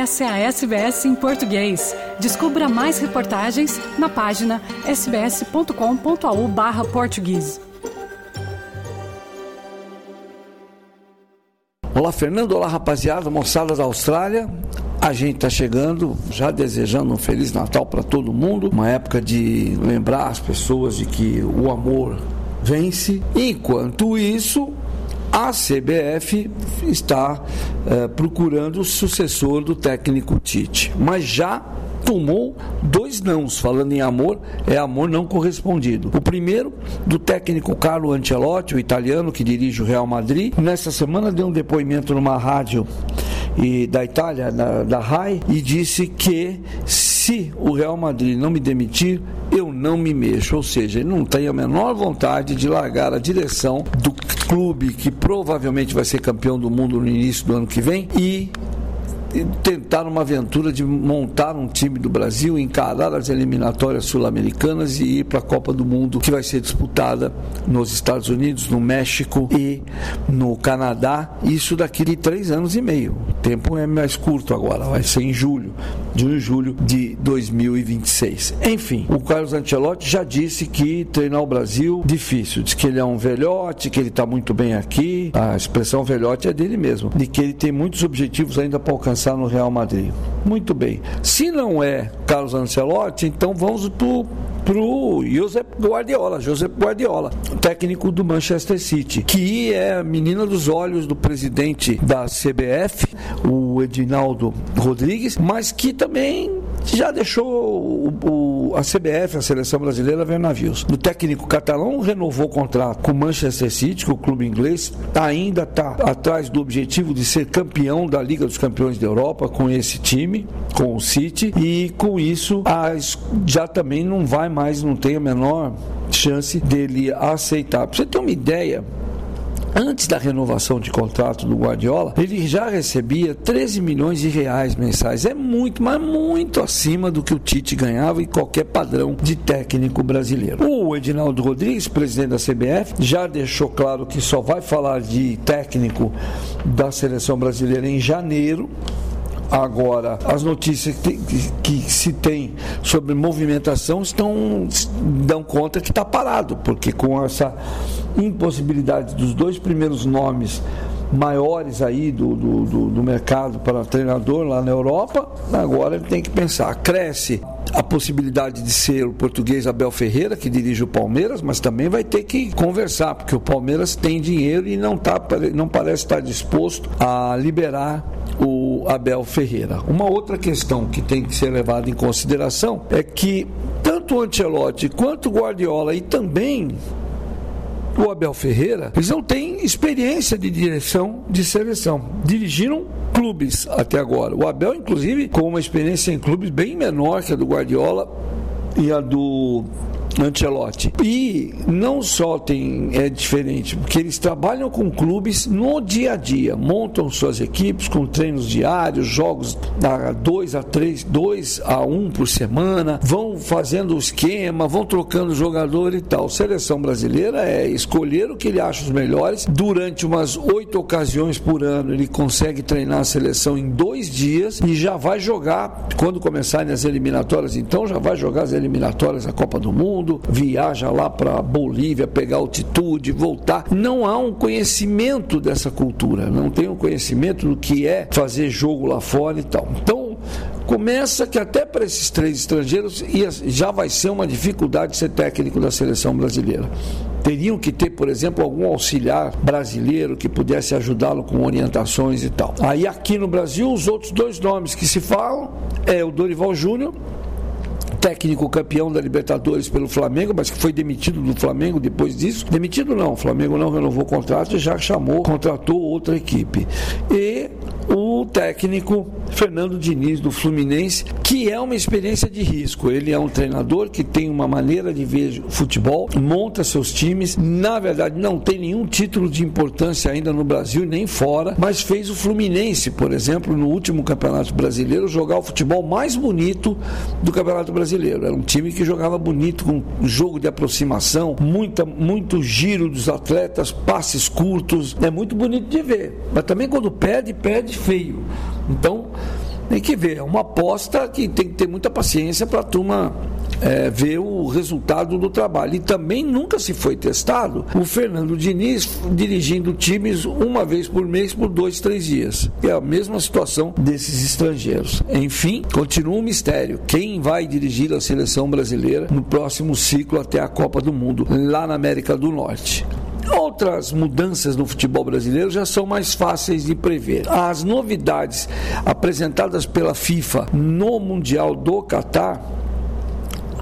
Essa é a SBS em português. Descubra mais reportagens na página sbs.com.au barra português. Olá, Fernando. Olá, rapaziada, moçada da Austrália. A gente está chegando, já desejando um Feliz Natal para todo mundo. Uma época de lembrar as pessoas de que o amor vence. Enquanto isso, a CBF está eh, procurando o sucessor do técnico Tite, mas já tomou dois nãos, falando em amor, é amor não correspondido. O primeiro, do técnico Carlo Ancelotti, o italiano que dirige o Real Madrid, nessa semana deu um depoimento numa rádio e, da Itália, da, da RAI, e disse que se o Real Madrid não me demitir, eu não me mexo. Ou seja, ele não tem a menor vontade de largar a direção do clube que provavelmente vai ser campeão do mundo no início do ano que vem e tentar uma aventura de montar um time do Brasil, encarar as eliminatórias sul-americanas e ir para a Copa do Mundo que vai ser disputada nos Estados Unidos, no México e no Canadá. Isso daqui de três anos e meio. O tempo é mais curto agora, vai ser em julho, junho e julho de 2026. Enfim, o Carlos Ancelotti já disse que treinar o Brasil difícil. Diz que ele é um velhote, que ele está muito bem aqui. A expressão velhote é dele mesmo. De que ele tem muitos objetivos ainda para alcançar pensar no Real Madrid. Muito bem. Se não é Carlos Ancelotti, então vamos pro pro Josep Guardiola, Josep Guardiola, técnico do Manchester City, que é a menina dos olhos do presidente da CBF, o Edinaldo Rodrigues, mas que também já deixou o, o, a CBF, a seleção brasileira, ver navios. O técnico catalão renovou o contrato com o Manchester City, com o clube inglês, ainda está atrás do objetivo de ser campeão da Liga dos Campeões da Europa com esse time, com o City, e com isso as, já também não vai mais, não tem a menor chance dele aceitar. Para você ter uma ideia, Antes da renovação de contrato do Guardiola, ele já recebia 13 milhões de reais mensais. É muito, mas muito acima do que o Tite ganhava em qualquer padrão de técnico brasileiro. O Edinaldo Rodrigues, presidente da CBF, já deixou claro que só vai falar de técnico da seleção brasileira em janeiro. Agora, as notícias que, que, que, se tem sobre movimentação estão dão conta que está parado, porque com essa impossibilidade dos dois primeiros nomes maiores aí do, do, do, do mercado para treinador lá na Europa, agora ele tem que pensar. Cresce a possibilidade de ser o português Abel Ferreira, que dirige o Palmeiras, mas também vai ter que conversar, porque o Palmeiras tem dinheiro e não, tá, não parece estar disposto a liberar o Abel Ferreira. Uma outra questão que tem que ser levada em consideração é que tanto o Ancelotti quanto o Guardiola e também o Abel Ferreira, eles não têm experiência de direção de seleção. Dirigiram clubes até agora. O Abel, inclusive, com uma experiência em clubes bem menor que a do Guardiola e a do Ancelotti. E não só tem é diferente, porque eles trabalham com clubes no dia a dia, montam suas equipes com treinos diários, jogos da 2 a 3, 2 a 1 um por semana, vão fazendo o esquema, vão trocando jogador e tal. Seleção brasileira é escolher o que ele acha os melhores. Durante umas oito ocasiões por ano, ele consegue treinar a seleção em dois dias e já vai jogar quando começarem as eliminatórias. Então já vai jogar as eliminatórias da Copa do Mundo mundo, viaja lá para Bolívia, pegar altitude, voltar. Não há um conhecimento dessa cultura, não tem um conhecimento do que é fazer jogo lá fora e tal. Então, começa que até para esses três estrangeiros já vai ser uma dificuldade ser técnico da seleção brasileira. Teriam que ter, por exemplo, algum auxiliar brasileiro que pudesse ajudá-lo com orientações e tal. Aí aqui no Brasil, os outros dois nomes que se falam é o Dorival Júnior técnico campeão da Libertadores pelo Flamengo, mas que foi demitido do Flamengo depois disso. Demitido não, o Flamengo não renovou o contrato e já chamou, contratou outra equipe. E o técnico Fernando Diniz do Fluminense, que é uma experiência de risco. Ele é um treinador que tem uma maneira de ver futebol, monta seus times. Na verdade, não tem nenhum título de importância ainda no Brasil nem fora, mas fez o Fluminense, por exemplo, no último Campeonato Brasileiro, jogar o futebol mais bonito do Campeonato Brasileiro. Era um time que jogava bonito, com jogo de aproximação, muita, muito giro dos atletas, passes curtos. É muito bonito de ver. Mas também quando perde, perde feio. Então, Tem que ver, é uma aposta que tem que ter muita paciência para a turma é, ver o resultado do trabalho. E também nunca se foi testado o Fernando Diniz dirigindo times uma vez por mês por dois, três dias. É a mesma situação desses estrangeiros. Enfim, continua um mistério. Quem vai dirigir a seleção brasileira no próximo ciclo até a Copa do Mundo, lá na América do Norte? Outras mudanças no futebol brasileiro já são mais fáceis de prever. As novidades apresentadas pela FIFA no Mundial do Catar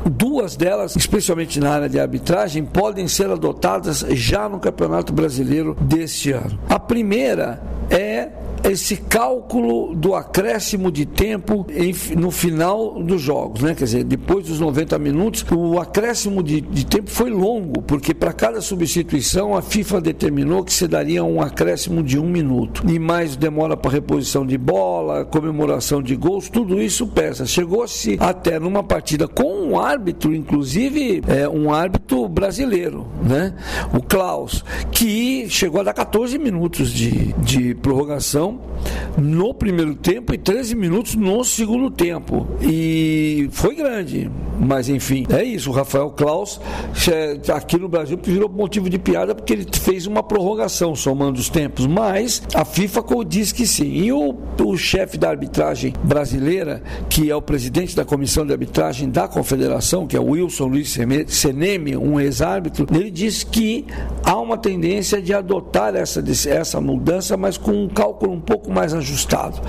Duas delas, especialmente na área de arbitragem, podem ser adotadas já no Campeonato Brasileiro deste ano. A primeira é esse cálculo do acréscimo de tempo em, no final dos jogos, né? Quer dizer, depois dos 90 minutos, o acréscimo de, de tempo foi longo, porque para cada substituição a FIFA determinou que se daria um acréscimo de um minuto. E mais demora para reposição de bola, comemoração de gols, tudo isso pesa. Chegou-se até numa partida com um árbitro, inclusive é, um árbitro brasileiro, né? O Klaus, que chegou a dar 14 minutos de, de prorrogação no primeiro tempo e 13 minutos no segundo tempo. E foi grande, mas enfim, é isso. O Rafael Klaus, é, aqui no Brasil, virou motivo de piada porque ele fez uma prorrogação somando os tempos, mas a FIFA diz que sim. E o, o chefe da arbitragem brasileira, que é o presidente da comissão de arbitragem da confederação, que é o Wilson Luiz Seneme, um ex-árbitro, ele diz que há uma tendência de adotar essa, essa mudança, mas com um cálculo um pouco mais ajustado.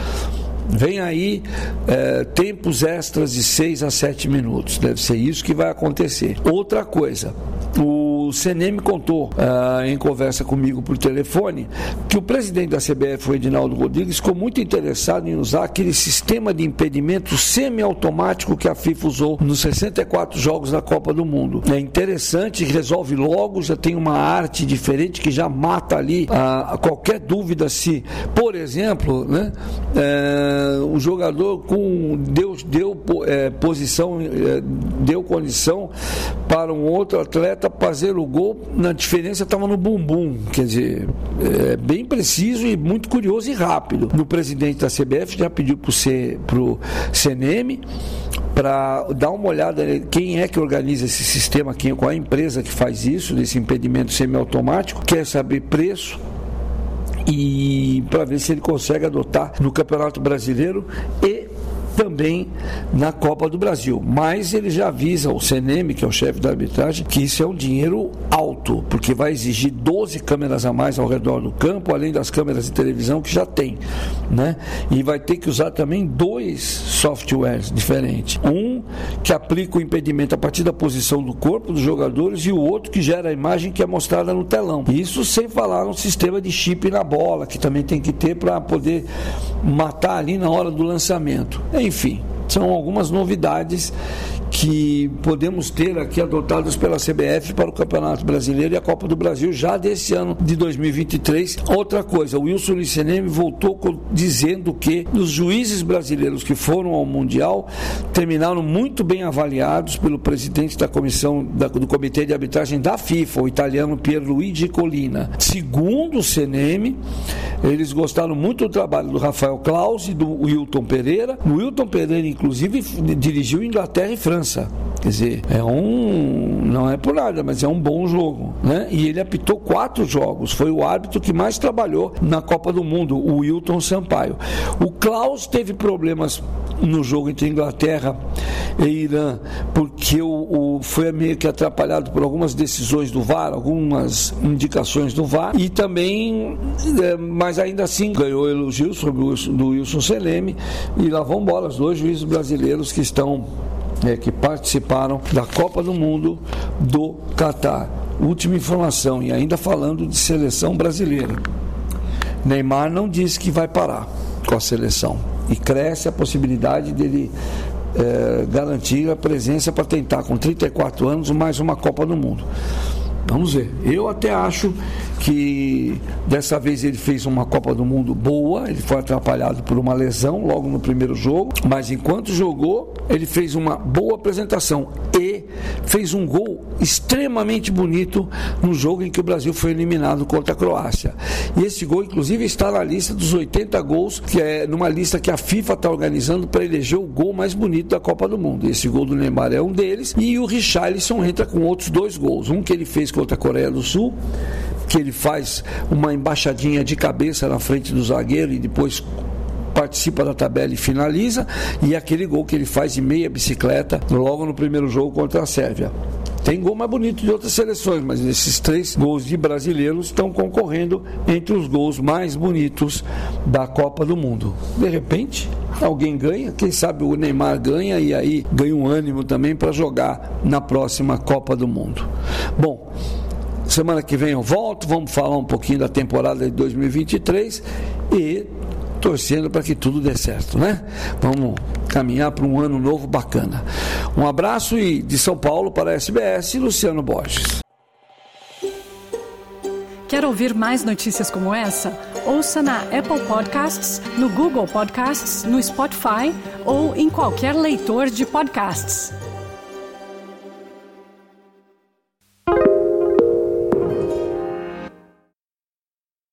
Vem aí é, tempos extras de 6 a 7 minutos. Deve ser isso que vai acontecer. Outra coisa, o o CNM contou ah, em conversa comigo por telefone que o presidente da CBF, o Edinaldo Rodrigues, ficou muito interessado em usar aquele sistema de impedimento semiautomático que a FIFA usou nos 64 jogos da Copa do Mundo. É interessante, resolve logo, já tem uma arte diferente que já mata ali a, a qualquer dúvida se, por exemplo, né, é, o jogador com deu, deu é, posição, é, deu condição para um outro atleta fazer gol, na diferença estava no bumbum. Quer dizer, é bem preciso e muito curioso e rápido. O presidente da CBF já pediu para o CNM para dar uma olhada quem é que organiza esse sistema, quem, qual é a empresa que faz isso, desse impedimento semiautomático, quer saber preço e para ver se ele consegue adotar no Campeonato Brasileiro e também na Copa do Brasil. Mas ele já avisa o CNM, que é o chefe da arbitragem, que isso é um dinheiro alto, porque vai exigir 12 câmeras a mais ao redor do campo, além das câmeras de televisão que já tem. Né? E vai ter que usar também dois softwares diferentes. Um que aplica o impedimento a partir da posição do corpo dos jogadores e o outro que gera a imagem que é mostrada no telão. Isso sem falar no sistema de chip na bola, que também tem que ter para poder matar ali na hora do lançamento. Enfim, são algumas novidades que podemos ter aqui adotadas pela CBF para o Campeonato Brasileiro e a Copa do Brasil já desse ano de 2023. Outra coisa, o Wilson Liceneme voltou dizendo que os juízes brasileiros que foram ao Mundial terminaram muito bem avaliados pelo presidente da comissão da, do Comitê de Arbitragem da FIFA, o italiano Pierluigi Colina. Segundo o CNM, eles gostaram muito do trabalho do Rafael Claus e do Wilton Pereira. O Wilton Pereira, inclusive, dirigiu Inglaterra e França Quer dizer, é um. Não é por nada, mas é um bom jogo. Né? E ele apitou quatro jogos. Foi o árbitro que mais trabalhou na Copa do Mundo, o Wilton Sampaio. O Klaus teve problemas no jogo entre Inglaterra e Irã, porque o, o, foi meio que atrapalhado por algumas decisões do VAR, algumas indicações do VAR, e também, é, mas ainda assim ganhou elogios sobre o do Wilson Seleme, e lá vão bolas, dois juízes brasileiros que estão é, que participaram da Copa do Mundo do Catar. Última informação, e ainda falando de seleção brasileira. Neymar não disse que vai parar com a seleção. E cresce a possibilidade dele é, garantir a presença para tentar, com 34 anos, mais uma Copa do Mundo. Vamos ver. Eu até acho que dessa vez ele fez uma Copa do Mundo boa, ele foi atrapalhado por uma lesão logo no primeiro jogo, mas enquanto jogou, ele fez uma boa apresentação e fez um gol extremamente bonito no jogo em que o Brasil foi eliminado contra a Croácia. E esse gol, inclusive, está na lista dos 80 gols, que é numa lista que a FIFA está organizando para eleger o gol mais bonito da Copa do Mundo. Esse gol do Neymar é um deles. E o Richarlison entra com outros dois gols. Um que ele fez contra a Coreia do Sul, que ele faz uma embaixadinha de cabeça na frente do zagueiro e depois participa da tabela e finaliza, e aquele gol que ele faz de meia bicicleta logo no primeiro jogo contra a Sérvia. Tem gol mais bonito de outras seleções, mas esses três gols de brasileiros estão concorrendo entre os gols mais bonitos da Copa do Mundo. De repente, alguém ganha, quem sabe o Neymar ganha e aí ganha um ânimo também para jogar na próxima Copa do Mundo. Bom, semana que vem eu volto, vamos falar um pouquinho da temporada de 2023 e torcendo para que tudo dê certo, né? Vamos caminhar para um ano novo bacana. Um abraço e de São Paulo para a SBS, Luciano Borges. Quer ouvir mais notícias como essa? Ouça na Apple Podcasts, no Google Podcasts, no Spotify ou em qualquer leitor de podcasts.